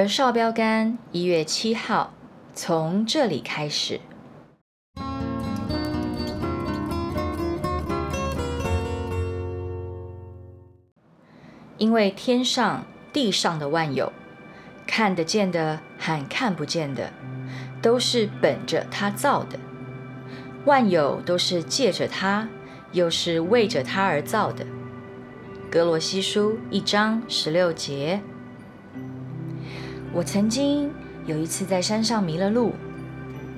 而少标杆一月七号，从这里开始。因为天上地上的万有，看得见的和看不见的，都是本着他造的；万有都是借着他，又是为着他而造的。格罗西书一章十六节。我曾经有一次在山上迷了路，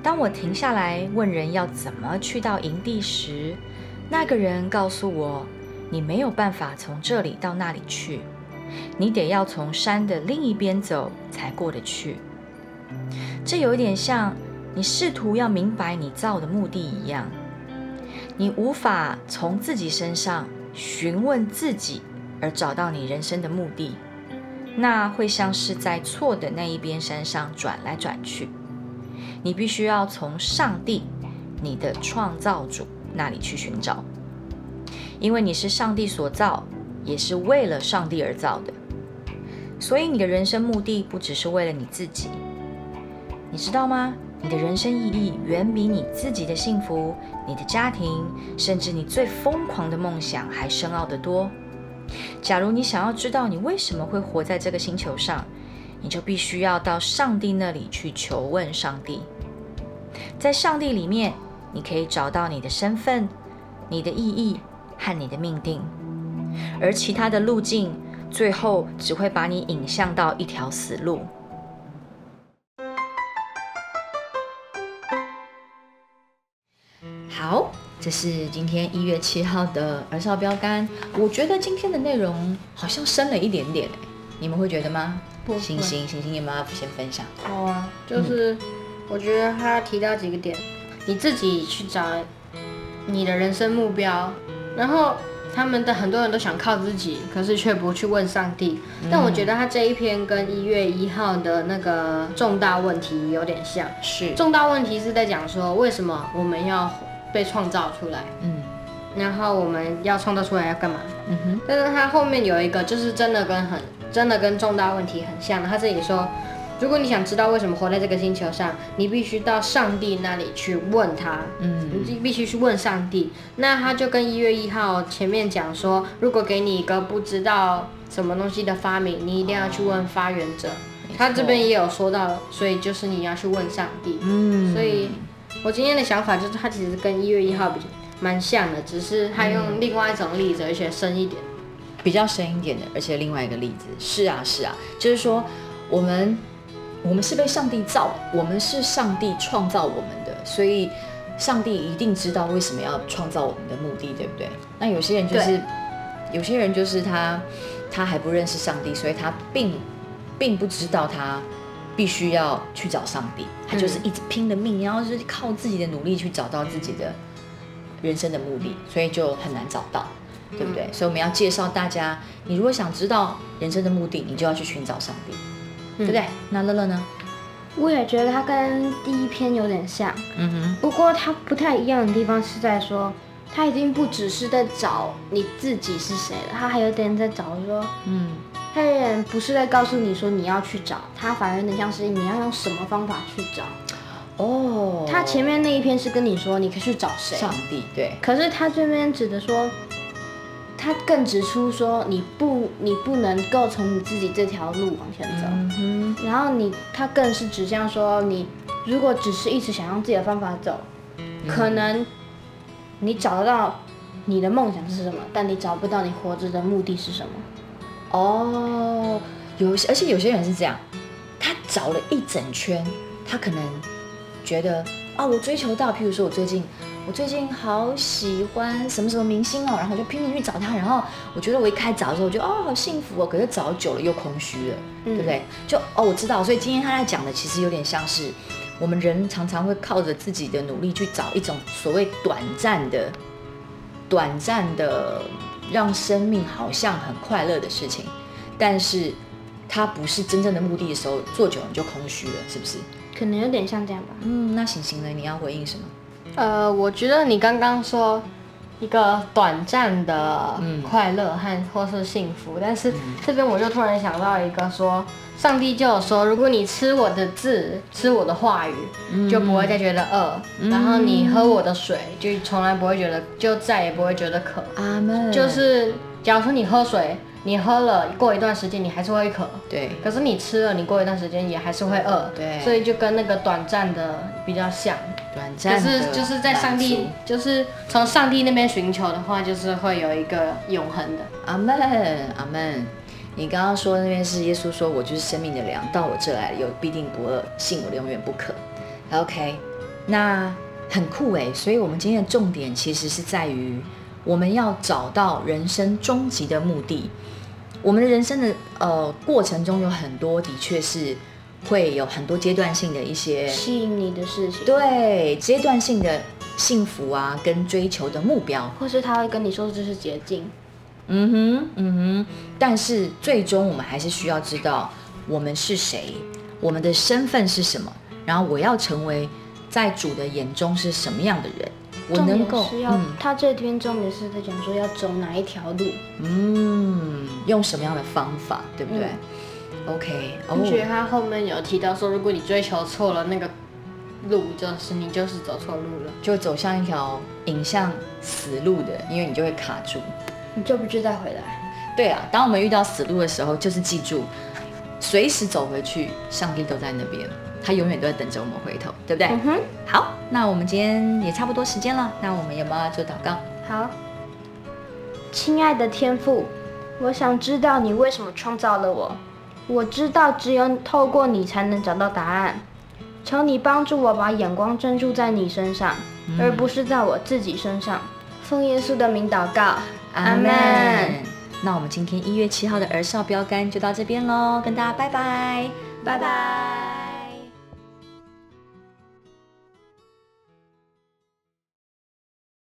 当我停下来问人要怎么去到营地时，那个人告诉我：“你没有办法从这里到那里去，你得要从山的另一边走才过得去。”这有点像你试图要明白你造的目的一样，你无法从自己身上询问自己而找到你人生的目的。那会像是在错的那一边山上转来转去。你必须要从上帝，你的创造主那里去寻找，因为你是上帝所造，也是为了上帝而造的。所以你的人生目的不只是为了你自己，你知道吗？你的人生意义远比你自己的幸福、你的家庭，甚至你最疯狂的梦想还深奥得多。假如你想要知道你为什么会活在这个星球上，你就必须要到上帝那里去求问上帝。在上帝里面，你可以找到你的身份、你的意义和你的命定，而其他的路径最后只会把你引向到一条死路。好。这是今天一月七号的儿少标杆。我觉得今天的内容好像深了一点点你们会觉得吗？星星，星星，有没有先分享？好啊，就是我觉得他提到几个点，你自己去找你的人生目标，然后他们的很多人都想靠自己，可是却不去问上帝。但我觉得他这一篇跟一月一号的那个重大问题有点像，是重大问题是在讲说为什么我们要。被创造出来，嗯，然后我们要创造出来要干嘛？嗯哼，但是它后面有一个，就是真的跟很真的跟重大问题很像的。他这里说，如果你想知道为什么活在这个星球上，你必须到上帝那里去问他，嗯，你必须去问上帝。那他就跟一月一号前面讲说，如果给你一个不知道什么东西的发明，你一定要去问发源者。他这边也有说到，所以就是你要去问上帝，嗯，所以。我今天的想法就是，它其实跟一月一号比蛮像的，只是它用另外一种例子，而且深一点，比较深一点的，而且另外一个例子是啊是啊，就是说我们我们是被上帝造，我们是上帝创造我们的，所以上帝一定知道为什么要创造我们的目的，对不对？那有些人就是有些人就是他他还不认识上帝，所以他并并不知道他。必须要去找上帝，他就是一直拼了命，然后是靠自己的努力去找到自己的人生的目的，所以就很难找到，对不对？所以我们要介绍大家，你如果想知道人生的目的，你就要去寻找上帝，对不对？那乐乐呢？我也觉得他跟第一篇有点像，嗯哼。不过他不太一样的地方是在说，他已经不只是在找你自己是谁了，他还有点在找说，嗯。他有点不是在告诉你说你要去找他，反而有点像是你要用什么方法去找。哦，他前面那一篇是跟你说你可以去找谁？上帝，对。可是他这边指的说，他更指出说你不你不能够从你自己这条路往前走。嗯然后你他更是指向说你如果只是一直想用自己的方法走，可能你找得到你的梦想是什么，但你找不到你活着的目的是什么。哦，有而且有些人是这样，他找了一整圈，他可能觉得啊，我追求到，譬如说我最近我最近好喜欢什么什么明星哦，然后我就拼命去找他，然后我觉得我一开找的时候，我觉得哦好幸福哦，可是找久了又空虚了，对不对？就哦我知道，所以今天他在讲的其实有点像是我们人常常会靠着自己的努力去找一种所谓短暂的、短暂的让生命好像很快乐的事情，但是它不是真正的目的的时候，做久了就空虚了，是不是？可能有点像这样吧。嗯，那行行呢？你要回应什么？呃，我觉得你刚刚说一个短暂的快乐和或是幸福，但是这边我就突然想到一个说，上帝就有说，如果你吃我的字，吃我的话语，就不会再觉得饿，然后你喝我的水，就从来不会觉得，就再也不会觉得渴。阿门。就是假如说你喝水。你喝了，过一段时间你还是会渴，对。可是你吃了，你过一段时间也还是会饿，对。所以就跟那个短暂的比较像，短暂的。就是就是在上帝，就是从上帝那边寻求的话，就是会有一个永恒的。阿门，阿门。你刚刚说那边是耶稣说，我就是生命的粮，到我这来有必定不饿，信我永远不渴。OK，那很酷哎。所以我们今天的重点其实是在于，我们要找到人生终极的目的。我们的人生的呃过程中有很多，的确是会有很多阶段性的一些吸引你的事情，对阶段性的幸福啊，跟追求的目标，或是他会跟你说这是捷径，嗯哼，嗯哼，但是最终我们还是需要知道我们是谁，我们的身份是什么，然后我要成为在主的眼中是什么样的人。我能够，嗯，他这篇重点是在讲说要走哪一条路，嗯，用什么样的方法，对不对？OK，我觉得他后面有提到说，如果你追求错了那个路，就是你就是走错路了，就走向一条引向死路的，因为你就会卡住，你就不知再回来。对啊，当我们遇到死路的时候，就是记住，随时走回去，上帝都在那边。他永远都在等着我们回头，对不对？嗯哼。好，那我们今天也差不多时间了，那我们有没有要做祷告？好，亲爱的天父，我想知道你为什么创造了我。我知道只有透过你才能找到答案。求你帮助我把眼光专注在你身上，而不是在我自己身上。奉耶稣的名祷告，阿门。那我们今天一月七号的儿少标杆就到这边喽，跟大家拜拜，拜拜。